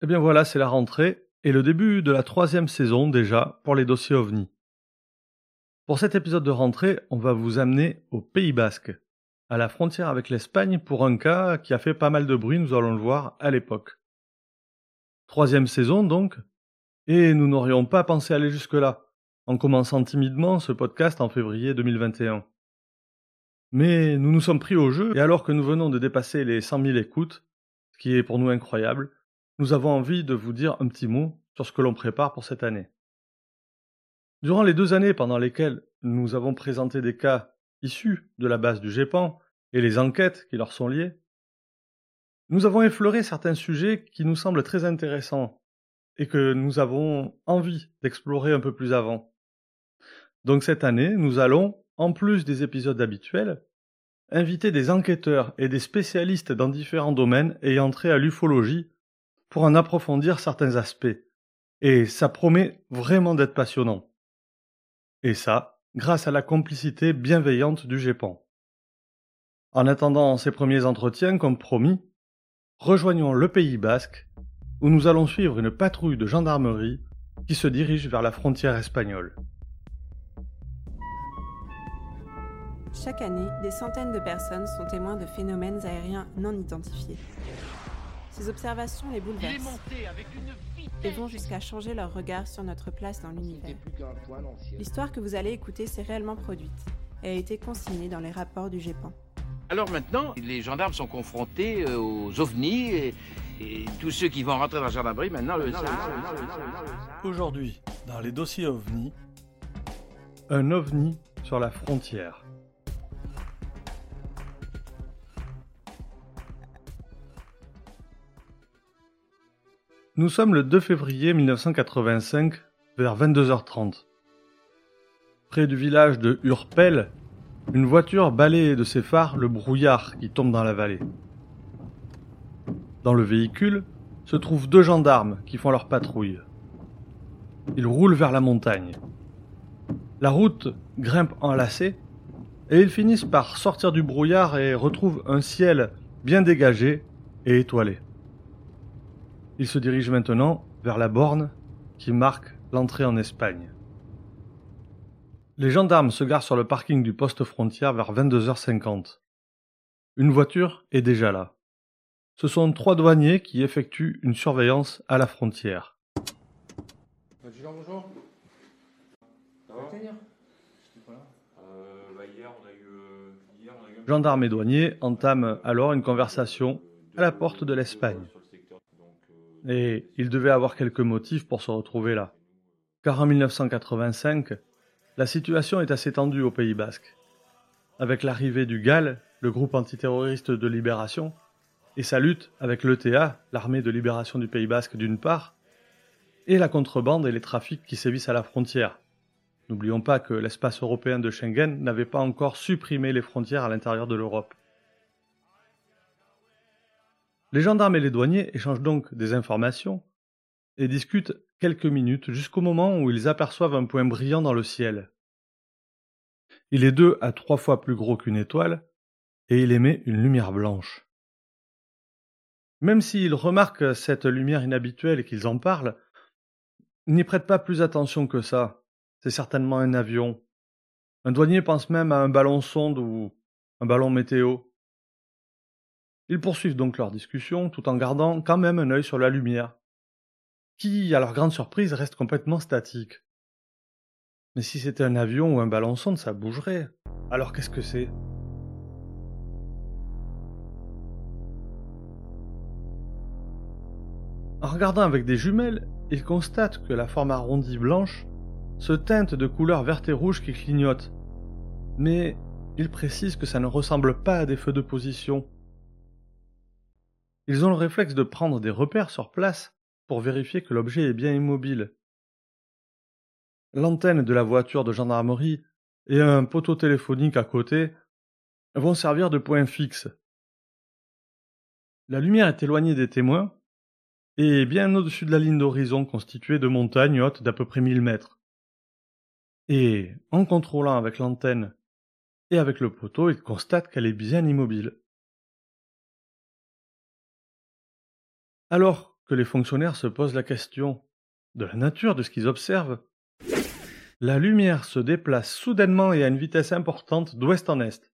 Eh bien voilà, c'est la rentrée et le début de la troisième saison déjà pour les dossiers OVNI. Pour cet épisode de rentrée, on va vous amener au Pays Basque, à la frontière avec l'Espagne pour un cas qui a fait pas mal de bruit, nous allons le voir à l'époque. Troisième saison donc, et nous n'aurions pas pensé aller jusque-là, en commençant timidement ce podcast en février 2021. Mais nous nous sommes pris au jeu, et alors que nous venons de dépasser les 100 000 écoutes, ce qui est pour nous incroyable, nous avons envie de vous dire un petit mot sur ce que l'on prépare pour cette année. Durant les deux années pendant lesquelles nous avons présenté des cas issus de la base du GEPAN et les enquêtes qui leur sont liées, nous avons effleuré certains sujets qui nous semblent très intéressants et que nous avons envie d'explorer un peu plus avant. Donc cette année, nous allons, en plus des épisodes habituels, inviter des enquêteurs et des spécialistes dans différents domaines ayant trait à l'ufologie pour en approfondir certains aspects. Et ça promet vraiment d'être passionnant. Et ça, grâce à la complicité bienveillante du GEPAN. En attendant ces premiers entretiens, comme promis, rejoignons le Pays basque, où nous allons suivre une patrouille de gendarmerie qui se dirige vers la frontière espagnole. Chaque année, des centaines de personnes sont témoins de phénomènes aériens non identifiés. Ces observations les bouleversent et vont jusqu'à changer leur regard sur notre place dans l'univers. L'histoire que vous allez écouter s'est réellement produite et a été consignée dans les rapports du GEPAN. Alors maintenant, les gendarmes sont confrontés euh, aux ovnis et, et tous ceux qui vont rentrer dans la gendarmerie maintenant le savent. Aujourd'hui, dans les dossiers OVNI, un OVNI sur la frontière. Nous sommes le 2 février 1985, vers 22h30. Près du village de Urpel, une voiture balaye de ses phares le brouillard qui tombe dans la vallée. Dans le véhicule se trouvent deux gendarmes qui font leur patrouille. Ils roulent vers la montagne. La route grimpe enlacée et ils finissent par sortir du brouillard et retrouvent un ciel bien dégagé et étoilé. Ils se dirigent maintenant vers la borne qui marque l'entrée en Espagne. Les gendarmes se garent sur le parking du poste frontière vers 22h50. Une voiture est déjà là. Ce sont trois douaniers qui effectuent une surveillance à la frontière. bonjour. Gendarmes et douaniers entament alors une conversation à la porte de l'Espagne. Et ils devaient avoir quelques motifs pour se retrouver là. Car en 1985, la situation est assez tendue au Pays basque. Avec l'arrivée du GAL, le groupe antiterroriste de libération, et sa lutte avec l'ETA, l'armée de libération du Pays basque d'une part, et la contrebande et les trafics qui sévissent à la frontière. N'oublions pas que l'espace européen de Schengen n'avait pas encore supprimé les frontières à l'intérieur de l'Europe. Les gendarmes et les douaniers échangent donc des informations et discutent quelques minutes jusqu'au moment où ils aperçoivent un point brillant dans le ciel. Il est deux à trois fois plus gros qu'une étoile et il émet une lumière blanche. Même s'ils remarquent cette lumière inhabituelle et qu'ils en parlent, ils n'y prêtent pas plus attention que ça. C'est certainement un avion. Un douanier pense même à un ballon sonde ou un ballon météo. Ils poursuivent donc leur discussion tout en gardant quand même un œil sur la lumière, qui, à leur grande surprise, reste complètement statique. Mais si c'était un avion ou un ballon sonde, ça bougerait. Alors qu'est-ce que c'est? En regardant avec des jumelles, ils constatent que la forme arrondie blanche se teinte de couleurs verte et rouge qui clignotent. Mais ils précisent que ça ne ressemble pas à des feux de position, ils ont le réflexe de prendre des repères sur place pour vérifier que l'objet est bien immobile. L'antenne de la voiture de gendarmerie et un poteau téléphonique à côté vont servir de point fixe. La lumière est éloignée des témoins et bien au-dessus de la ligne d'horizon constituée de montagnes hautes d'à peu près 1000 mètres. Et, en contrôlant avec l'antenne et avec le poteau, ils constatent qu'elle est bien immobile. Alors que les fonctionnaires se posent la question de la nature de ce qu'ils observent, la lumière se déplace soudainement et à une vitesse importante d'ouest en est.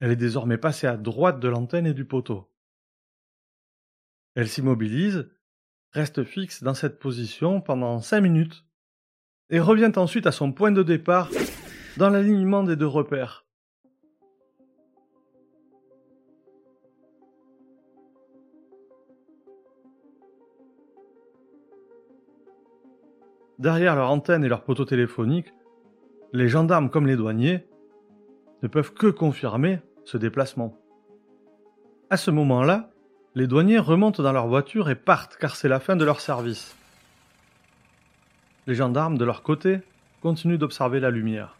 Elle est désormais passée à droite de l'antenne et du poteau. Elle s'immobilise, reste fixe dans cette position pendant cinq minutes et revient ensuite à son point de départ dans l'alignement des deux repères. Derrière leur antenne et leur poteau téléphonique, les gendarmes comme les douaniers ne peuvent que confirmer ce déplacement. À ce moment-là, les douaniers remontent dans leur voiture et partent car c'est la fin de leur service. Les gendarmes, de leur côté, continuent d'observer la lumière.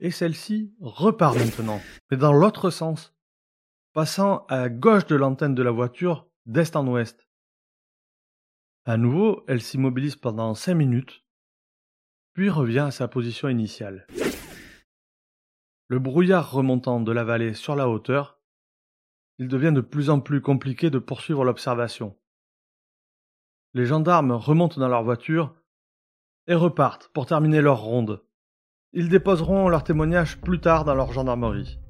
Et celle-ci repart maintenant, mais dans l'autre sens, passant à gauche de l'antenne de la voiture d'est en ouest. À nouveau, elle s'immobilise pendant cinq minutes, puis revient à sa position initiale. Le brouillard remontant de la vallée sur la hauteur, il devient de plus en plus compliqué de poursuivre l'observation. Les gendarmes remontent dans leur voiture et repartent pour terminer leur ronde. Ils déposeront leur témoignage plus tard dans leur gendarmerie.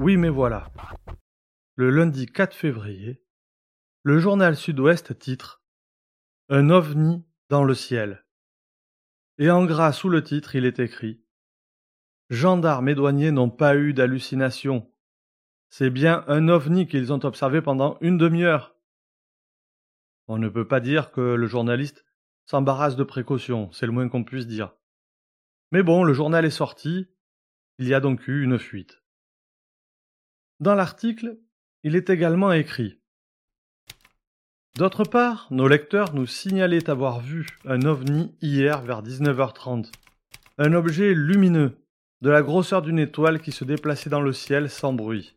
Oui, mais voilà. Le lundi 4 février, le journal Sud-Ouest titre Un ovni dans le ciel. Et en gras sous le titre, il est écrit Gendarmes et douaniers n'ont pas eu d'hallucination. C'est bien un ovni qu'ils ont observé pendant une demi-heure. On ne peut pas dire que le journaliste s'embarrasse de précaution, c'est le moins qu'on puisse dire. Mais bon, le journal est sorti, il y a donc eu une fuite. Dans l'article, il est également écrit D'autre part, nos lecteurs nous signalaient avoir vu un ovni hier vers 19h30. Un objet lumineux, de la grosseur d'une étoile qui se déplaçait dans le ciel sans bruit.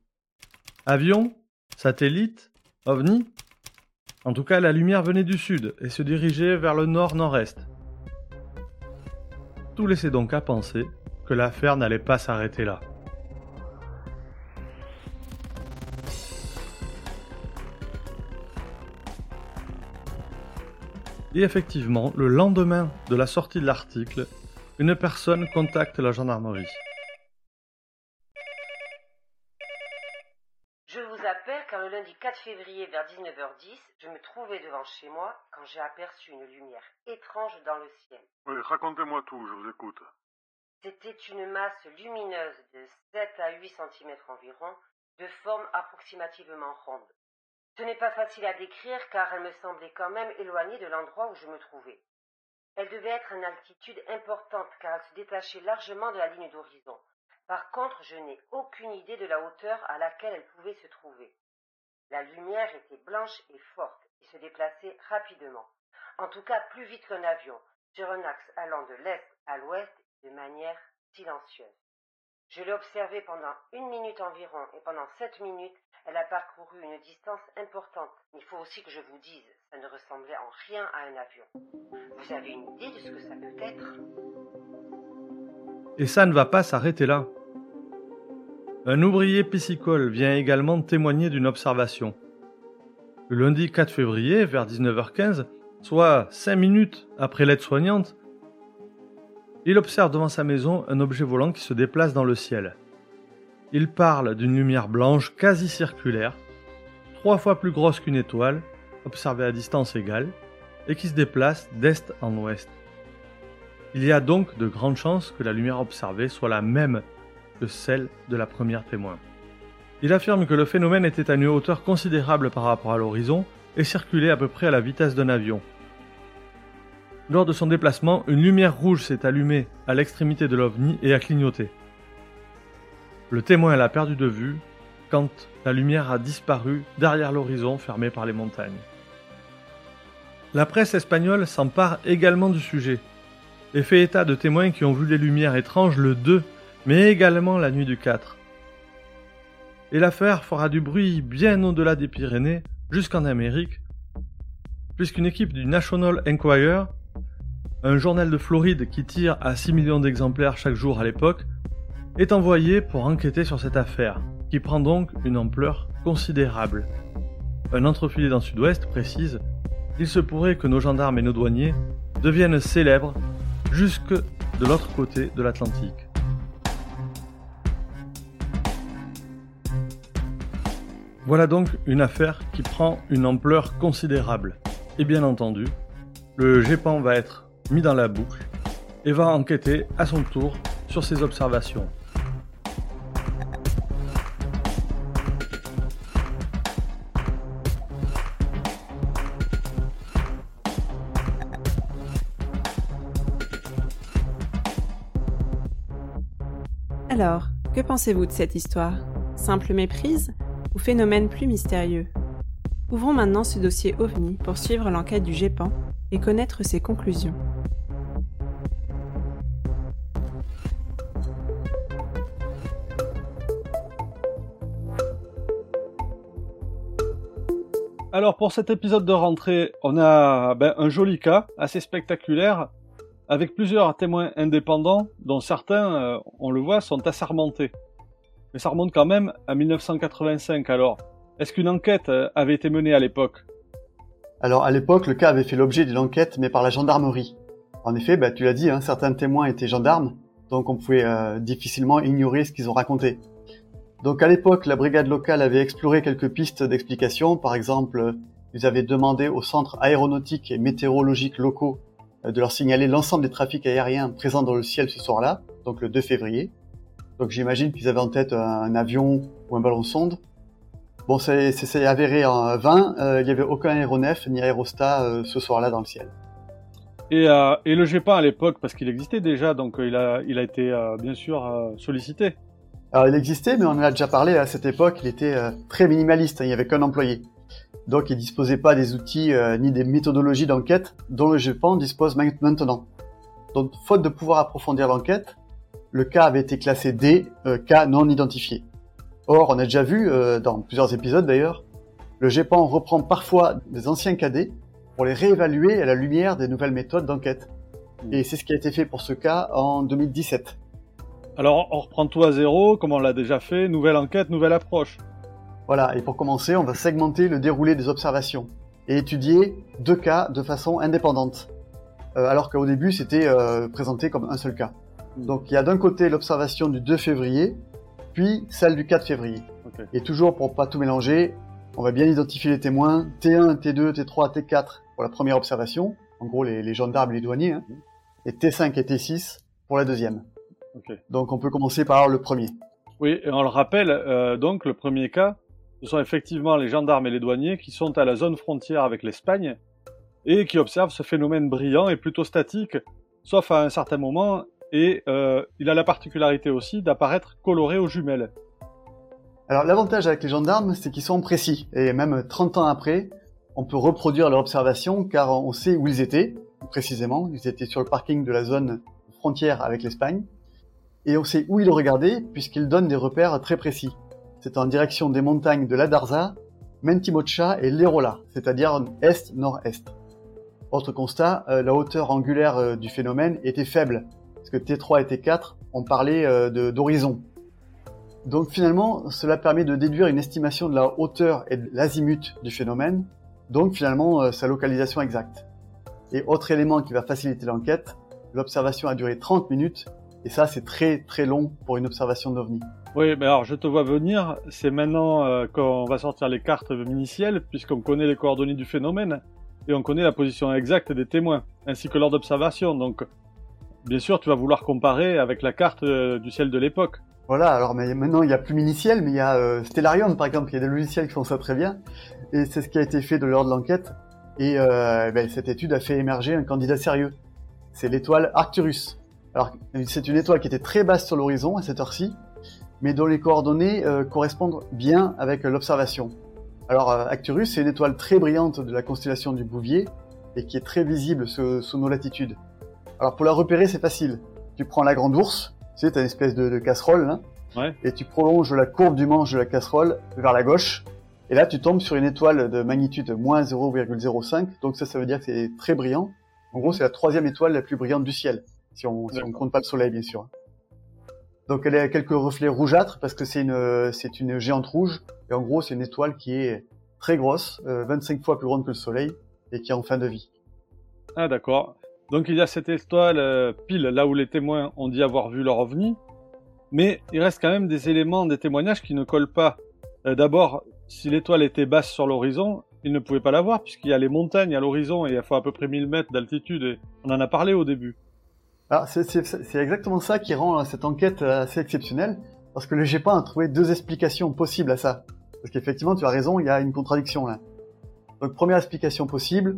Avion Satellite OVNI En tout cas, la lumière venait du sud et se dirigeait vers le nord-nord-est. Tout laissait donc à penser que l'affaire n'allait pas s'arrêter là. Et effectivement, le lendemain de la sortie de l'article, une personne contacte la gendarmerie. Je vous appelle car le lundi 4 février vers 19h10, je me trouvais devant chez moi quand j'ai aperçu une lumière étrange dans le ciel. Oui, racontez-moi tout, je vous écoute. C'était une masse lumineuse de 7 à 8 cm environ, de forme approximativement ronde. Ce n'est pas facile à décrire car elle me semblait quand même éloignée de l'endroit où je me trouvais. Elle devait être une altitude importante car elle se détachait largement de la ligne d'horizon. Par contre, je n'ai aucune idée de la hauteur à laquelle elle pouvait se trouver. La lumière était blanche et forte et se déplaçait rapidement, en tout cas plus vite qu'un avion, sur un axe allant de l'est à l'ouest de manière silencieuse. Je l'ai observée pendant une minute environ et pendant sept minutes, elle a parcouru une distance importante. Il faut aussi que je vous dise, ça ne ressemblait en rien à un avion. Vous avez une idée de ce que ça peut être? Et ça ne va pas s'arrêter là. Un ouvrier piscicole vient également témoigner d'une observation. Le lundi 4 février, vers 19h15, soit 5 minutes après l'aide-soignante, il observe devant sa maison un objet volant qui se déplace dans le ciel. Il parle d'une lumière blanche quasi circulaire, trois fois plus grosse qu'une étoile, observée à distance égale, et qui se déplace d'est en ouest. Il y a donc de grandes chances que la lumière observée soit la même que celle de la première témoin. Il affirme que le phénomène était à une hauteur considérable par rapport à l'horizon et circulait à peu près à la vitesse d'un avion. Lors de son déplacement, une lumière rouge s'est allumée à l'extrémité de l'ovni et a clignoté. Le témoin l'a perdu de vue quand la lumière a disparu derrière l'horizon fermé par les montagnes. La presse espagnole s'empare également du sujet et fait état de témoins qui ont vu les lumières étranges le 2, mais également la nuit du 4. Et l'affaire fera du bruit bien au-delà des Pyrénées, jusqu'en Amérique, puisqu'une équipe du National Enquirer un journal de Floride qui tire à 6 millions d'exemplaires chaque jour à l'époque, est envoyé pour enquêter sur cette affaire, qui prend donc une ampleur considérable. Un entrefilet dans le sud-ouest précise Il se pourrait que nos gendarmes et nos douaniers deviennent célèbres jusque de l'autre côté de l'Atlantique. Voilà donc une affaire qui prend une ampleur considérable. Et bien entendu, le GEPAN va être mis dans la boucle et va enquêter à son tour sur ses observations. Alors, que pensez-vous de cette histoire? Simple méprise ou phénomène plus mystérieux? Ouvrons maintenant ce dossier OVNI pour suivre l'enquête du GEPAN et connaître ses conclusions. Alors pour cet épisode de rentrée, on a ben, un joli cas, assez spectaculaire, avec plusieurs témoins indépendants, dont certains, euh, on le voit, sont assermentés. Mais ça remonte quand même à 1985 alors. Est-ce qu'une enquête euh, avait été menée à l'époque? Alors à l'époque, le cas avait fait l'objet d'une enquête, mais par la gendarmerie. En effet, bah, tu l'as dit, hein, certains témoins étaient gendarmes, donc on pouvait euh, difficilement ignorer ce qu'ils ont raconté. Donc à l'époque, la brigade locale avait exploré quelques pistes d'explication. Par exemple, ils avaient demandé aux centres aéronautiques et météorologiques locaux de leur signaler l'ensemble des trafics aériens présents dans le ciel ce soir-là, donc le 2 février. Donc j'imagine qu'ils avaient en tête un avion ou un ballon sonde. Bon, c'est avéré en vain, euh, il n'y avait aucun aéronef ni aérostat euh, ce soir-là dans le ciel. Et, et le GEPAN à l'époque, parce qu'il existait déjà, donc il, a, il a été bien sûr sollicité. Alors il existait, mais on en a déjà parlé à cette époque, il était très minimaliste, hein, il n'y avait qu'un employé. Donc il disposait pas des outils euh, ni des méthodologies d'enquête dont le GEPAN dispose maintenant. Donc faute de pouvoir approfondir l'enquête, le cas avait été classé D, euh, cas non identifié. Or, on a déjà vu, euh, dans plusieurs épisodes d'ailleurs, le GEPAN reprend parfois des anciens KD pour les réévaluer à la lumière des nouvelles méthodes d'enquête. Et c'est ce qui a été fait pour ce cas en 2017. Alors, on reprend tout à zéro, comme on l'a déjà fait, nouvelle enquête, nouvelle approche. Voilà, et pour commencer, on va segmenter le déroulé des observations et étudier deux cas de façon indépendante, euh, alors qu'au début c'était euh, présenté comme un seul cas. Donc il y a d'un côté l'observation du 2 février, puis celle du 4 février. Et toujours pour pas tout mélanger, on va bien identifier les témoins T1, T2, T3, T4 pour la première observation, en gros les, gendarmes et les douaniers, hein, et T5 et T6 pour la deuxième. Donc on peut commencer par le premier. Oui, et on le rappelle, euh, donc le premier cas, ce sont effectivement les gendarmes et les douaniers qui sont à la zone frontière avec l'Espagne et qui observent ce phénomène brillant et plutôt statique, sauf à un certain moment, et euh, il a la particularité aussi d'apparaître coloré aux jumelles. Alors l'avantage avec les gendarmes, c'est qu'ils sont précis, et même 30 ans après, on peut reproduire leur observation car on sait où ils étaient, précisément, ils étaient sur le parking de la zone frontière avec l'Espagne, et on sait où ils regardaient puisqu'ils donnent des repères très précis c'est en direction des montagnes de la Darza, Mentimocha et l'Erola, c'est-à-dire est-nord-est. Autre constat, euh, la hauteur angulaire euh, du phénomène était faible, parce que T3 et T4 ont parlé euh, d'horizon. Donc finalement, cela permet de déduire une estimation de la hauteur et de l'azimut du phénomène, donc finalement sa localisation exacte. Et autre élément qui va faciliter l'enquête, l'observation a duré 30 minutes, et ça c'est très très long pour une observation d'OVNI. Oui, mais alors je te vois venir, c'est maintenant euh, qu'on va sortir les cartes minicielles, puisqu'on connaît les coordonnées du phénomène, et on connaît la position exacte des témoins, ainsi que l'heure d'observation, donc bien sûr tu vas vouloir comparer avec la carte euh, du ciel de l'époque. Voilà, alors mais maintenant il n'y a plus miniciel, mais il y a euh, Stellarium par exemple, il y a des logiciels qui font ça très bien, et c'est ce qui a été fait de l'heure de l'enquête, et ben, cette étude a fait émerger un candidat sérieux. C'est l'étoile Arcturus. Alors c'est une étoile qui était très basse sur l'horizon à cette heure-ci, mais dont les coordonnées euh, correspondent bien avec l'observation. Alors euh, Acturus, c'est une étoile très brillante de la constellation du Bouvier et qui est très visible sous, nos latitudes. Alors pour la repérer, c'est facile. Tu prends la grande ours, tu sais, as une espèce de, casserole, hein, ouais. et tu prolonges la courbe du manche de la casserole vers la gauche, et là tu tombes sur une étoile de magnitude moins 0,05, donc ça, ça veut dire que c'est très brillant. En gros, c'est la troisième étoile la plus brillante du ciel, si on si on compte pas le soleil, bien sûr. Donc elle a quelques reflets rougeâtres parce que c'est une c'est une géante rouge et en gros c'est une étoile qui est très grosse, 25 euh, fois plus grande que le soleil et qui est en fin de vie. Ah d'accord. Donc il y a cette étoile euh, pile là où les témoins ont dit avoir vu leur ovni, mais il reste quand même des éléments des témoignages qui ne collent pas. Euh, d'abord, si l'étoile était basse sur l'horizon, ils ne pouvaient pas la voir puisqu'il y a les montagnes à l'horizon et il faut à peu près 1000 mètres d'altitude et on en a parlé au début. C'est exactement ça qui rend cette enquête assez exceptionnelle parce que le GEPAN a trouvé deux explications possibles à ça. Parce qu'effectivement, tu as raison, il y a une contradiction là. Donc première explication possible,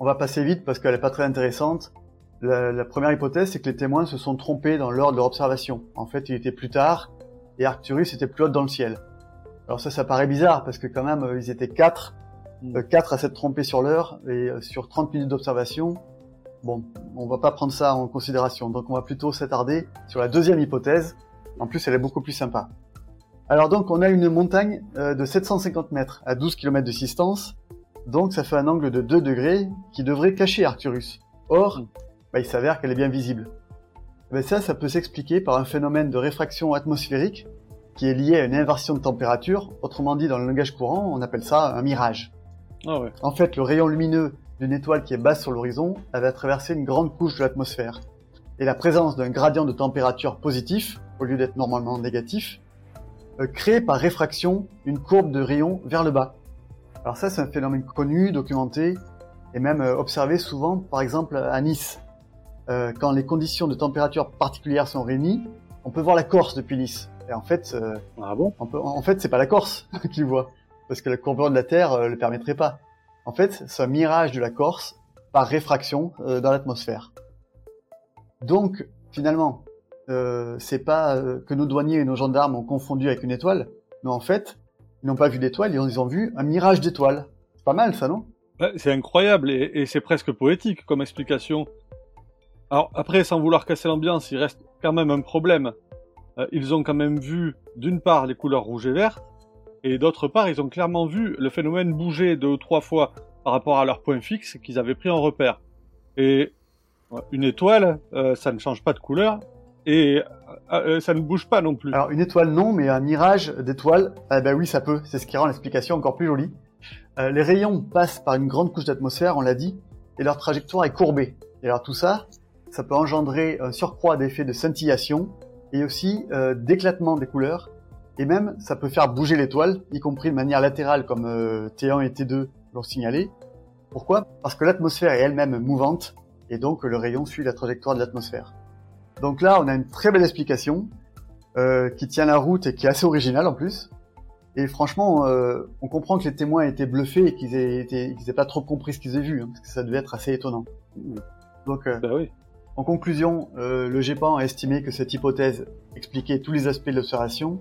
on va passer vite parce qu'elle n'est pas très intéressante. La, première hypothèse, c'est que les témoins se sont trompés dans l'ordre de leur observation. En fait, il était plus tard et Arcturus était plus haut dans le ciel. Alors ça, ça paraît bizarre parce que quand même, euh, ils étaient quatre, mm. euh, quatre à s'être trompés sur l'heure et euh, sur 30 minutes d'observation. Bon, on va pas prendre ça en considération. Donc on va plutôt s'attarder sur la deuxième hypothèse. En plus, elle est beaucoup plus sympa. Alors donc, on a une montagne de 750 mètres à 12 km de distance. Donc ça fait un angle de 2 degrés qui devrait cacher Arcturus. Or, bah, il s'avère qu'elle est bien visible. Mais ça, ça peut s'expliquer par un phénomène de réfraction atmosphérique qui est lié à une inversion de température. Autrement dit, dans le langage courant, on appelle ça un mirage. Ah ouais. En fait, le rayon lumineux d'une étoile qui est basse sur l'horizon, elle va traverser une grande couche de l'atmosphère. Et la présence d'un gradient de température positif, au lieu d'être normalement négatif, euh, crée par réfraction une courbe de rayon vers le bas. Alors ça, c'est un phénomène connu, documenté, et même euh, observé souvent, par exemple, à Nice. Euh, quand les conditions de température particulières sont réunies, on peut voir la Corse depuis Nice. Et en fait, euh, ah bon? En fait, c'est pas la Corse qu'il voit, parce que la courbure de la Terre euh, le permettrait pas. En fait, c'est un mirage de la Corse par réfraction euh, dans l'atmosphère. Donc, finalement, c'est pas que nos douaniers et nos gendarmes ont confondu avec une étoile, mais en fait, ils n'ont pas vu d'étoile, ils ont vu un mirage d'étoiles. C'est pas mal, ça, non? C'est incroyable et, c'est presque poétique comme explication. Alors après, sans vouloir casser l'ambiance, il reste quand même un problème. Euh, ils ont quand même vu, d'une part, les couleurs rouge et vert, et d'autre part, ils ont clairement vu le phénomène bouger deux ou trois fois par rapport à leur point fixe qu'ils avaient pris en repère. Et une étoile, euh, ça ne change pas de couleur, et euh, ça ne bouge pas non plus. Alors une étoile non, mais un mirage d'étoiles, eh ben oui, ça peut. C'est ce qui rend l'explication encore plus jolie. les rayons passent par une grande couche d'atmosphère, on l'a dit, et leur trajectoire est courbée. Et alors tout ça, ça peut engendrer un surcroît d'effets de scintillation et aussi euh, d'éclatement des couleurs. Et même, ça peut faire bouger l'étoile, y compris de manière latérale comme euh, T1 et T2 l'ont signalé. Pourquoi? Parce que l'atmosphère est elle-même mouvante et donc le rayon suit la trajectoire de l'atmosphère. Donc là, on a une très belle explication euh, qui tient la route et qui est assez originale en plus. Et franchement, euh, on comprend que les témoins étaient bluffés et qu'ils aient, pas trop compris ce qu'ils avaient vu, hein, parce que ça devait être assez étonnant. Donc, euh, bah oui. En conclusion, euh, le GEPAN a estimé que cette hypothèse expliquait tous les aspects de l'observation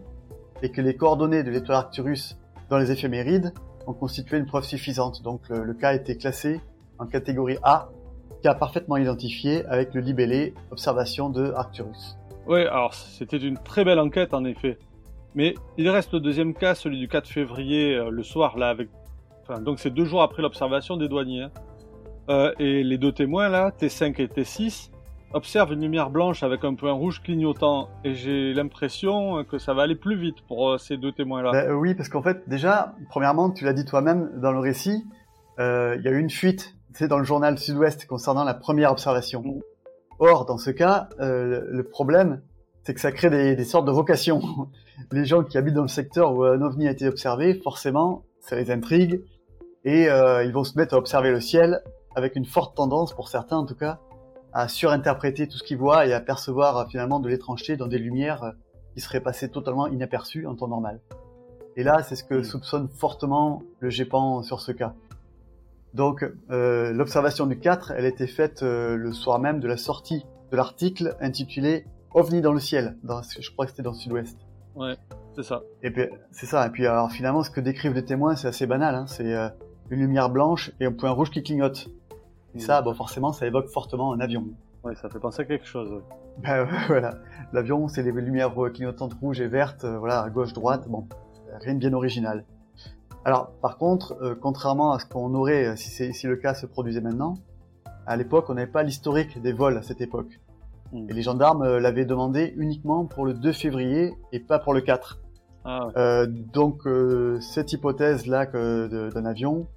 et que les coordonnées de l'étoile Arcturus dans les éphémérides ont constitué une preuve suffisante. Donc le, cas a été classé en catégorie A, cas parfaitement identifié avec le libellé observation de Arcturus. Oui, alors c'était une très belle enquête en effet. Mais il reste le deuxième cas, celui du 4 février, euh, le soir, là, avec. Enfin, donc c'est deux jours après l'observation des douaniers. Hein. Euh, et les deux témoins, là, T5 et T6, observe une lumière blanche avec un point rouge clignotant et j'ai l'impression que ça va aller plus vite pour euh, ces deux témoins-là. Ben, oui, parce qu'en fait, déjà, premièrement, tu l'as dit toi-même dans le récit, euh, il y a eu une fuite, tu dans le journal Sud-Ouest concernant la première observation. Mm. Or, dans ce cas, euh, le problème, c'est que ça crée des, des, sortes de vocations. les gens qui habitent dans le secteur où un ovni a été observé, forcément, ça les intrigue et euh, ils vont se mettre à observer le ciel avec une forte tendance, pour certains en tout cas, à surinterpréter tout ce qu'il voit et à percevoir euh, finalement de l'étrangeté dans des lumières euh, qui seraient passées totalement inaperçues en temps normal. Et là, c'est ce que soupçonne fortement le GEPAN sur ce cas. Donc, euh, l'observation du 4, elle était faite le soir même de la sortie de l'article intitulé OVNI dans le ciel. Dans, je crois que c'était dans le Sud-Ouest. Ouais, c'est ça. Et puis, c'est ça. Et puis, alors finalement, ce que décrivent les témoins, c'est assez banal. Hein. C'est une lumière blanche et un point rouge qui clignote. Et ça, bon, forcément, ça évoque fortement un avion. Ouais, ça fait penser à quelque chose. Ben voilà, l'avion, c'est les lumières clignotantes rouges et vertes, euh, voilà, à gauche, droite, bon, rien de bien original. Alors, par contre, euh, contrairement à ce qu'on aurait euh, si, si le cas se produisait maintenant, À l'époque, on n'avait pas l'historique des vols à cette époque. Hmm. Et les gendarmes euh, l'avaient demandé uniquement pour le 2 février et pas pour le 4. Ah, ouais. Euh, donc cette hypothèse-là d'un avion,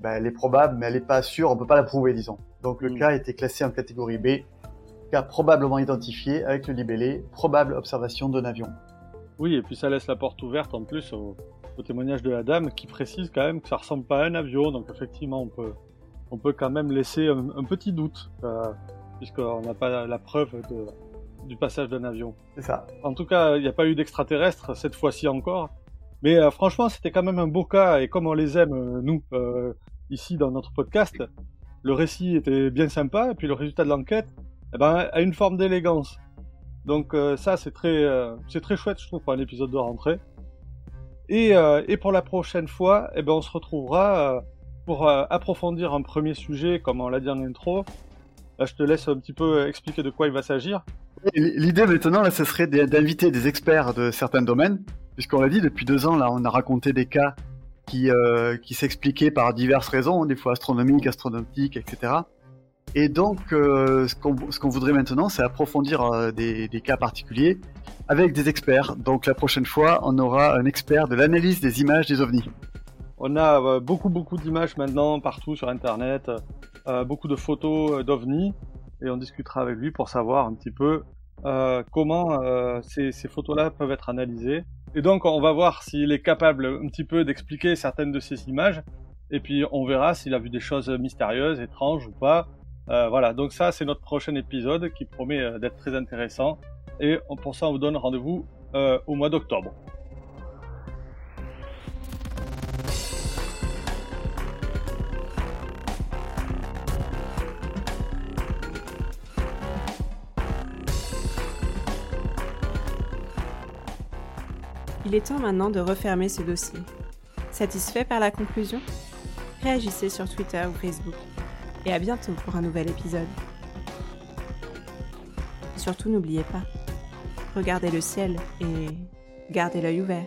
ben, elle est probable, mais elle n'est pas sûre, on peut pas la prouver, disons. Donc le Mm. cas a été classé en catégorie B, cas probablement identifié avec le libellé, probable observation d'un avion. Oui, et puis ça laisse la porte ouverte en plus au, au témoignage de la dame qui précise quand même que ça ressemble pas à un avion, donc effectivement on peut, on peut quand même laisser un, un petit doute, euh, puisqu'on n'a pas la preuve de, du passage d'un avion. C'est ça. En tout cas, il n'y a pas eu d'extraterrestres cette fois-ci encore. Mais euh, franchement, c'était quand même un beau cas, et comme on les aime, euh, nous, euh, ici dans notre podcast, le récit était bien sympa, et puis le résultat de l'enquête eh ben, a une forme d'élégance. Donc euh, ça, c'est très, euh, très chouette, je trouve, pour un épisode de rentrée. Et, euh, et pour la prochaine fois, eh ben, on se retrouvera pour approfondir un premier sujet, comme on l'a dit en intro. Là, je te laisse un petit peu expliquer de quoi il va s'agir. L'idée maintenant, là, ce serait d'inviter des experts de certains domaines, puisqu'on l'a dit, depuis deux ans, là, on a raconté des cas qui, euh, qui s'expliquaient par diverses raisons, des fois astronomiques, astronautiques, etc. Et donc, euh, ce qu'on voudrait maintenant, c'est approfondir euh, des, cas particuliers avec des experts. Donc, la prochaine fois, on aura un expert de l'analyse des images des ovnis. On a euh, beaucoup beaucoup d'images maintenant partout sur internet, beaucoup de photos d'ovnis et on discutera avec lui pour savoir un petit peu comment ces photos-là peuvent être analysées. Et donc on va voir s'il est capable un petit peu d'expliquer certaines de ces images et puis on verra s'il a vu des choses mystérieuses, étranges ou pas. Euh, voilà, donc ça c'est notre prochain épisode qui promet euh, d'être très intéressant et pour ça on vous donne rendez-vous euh, au mois d'octobre. Il est temps maintenant de refermer ce dossier. Satisfait par la conclusion? Réagissez sur Twitter ou Facebook. Et à bientôt pour un nouvel épisode. Surtout n'oubliez pas, regardez le ciel et gardez l'œil ouvert.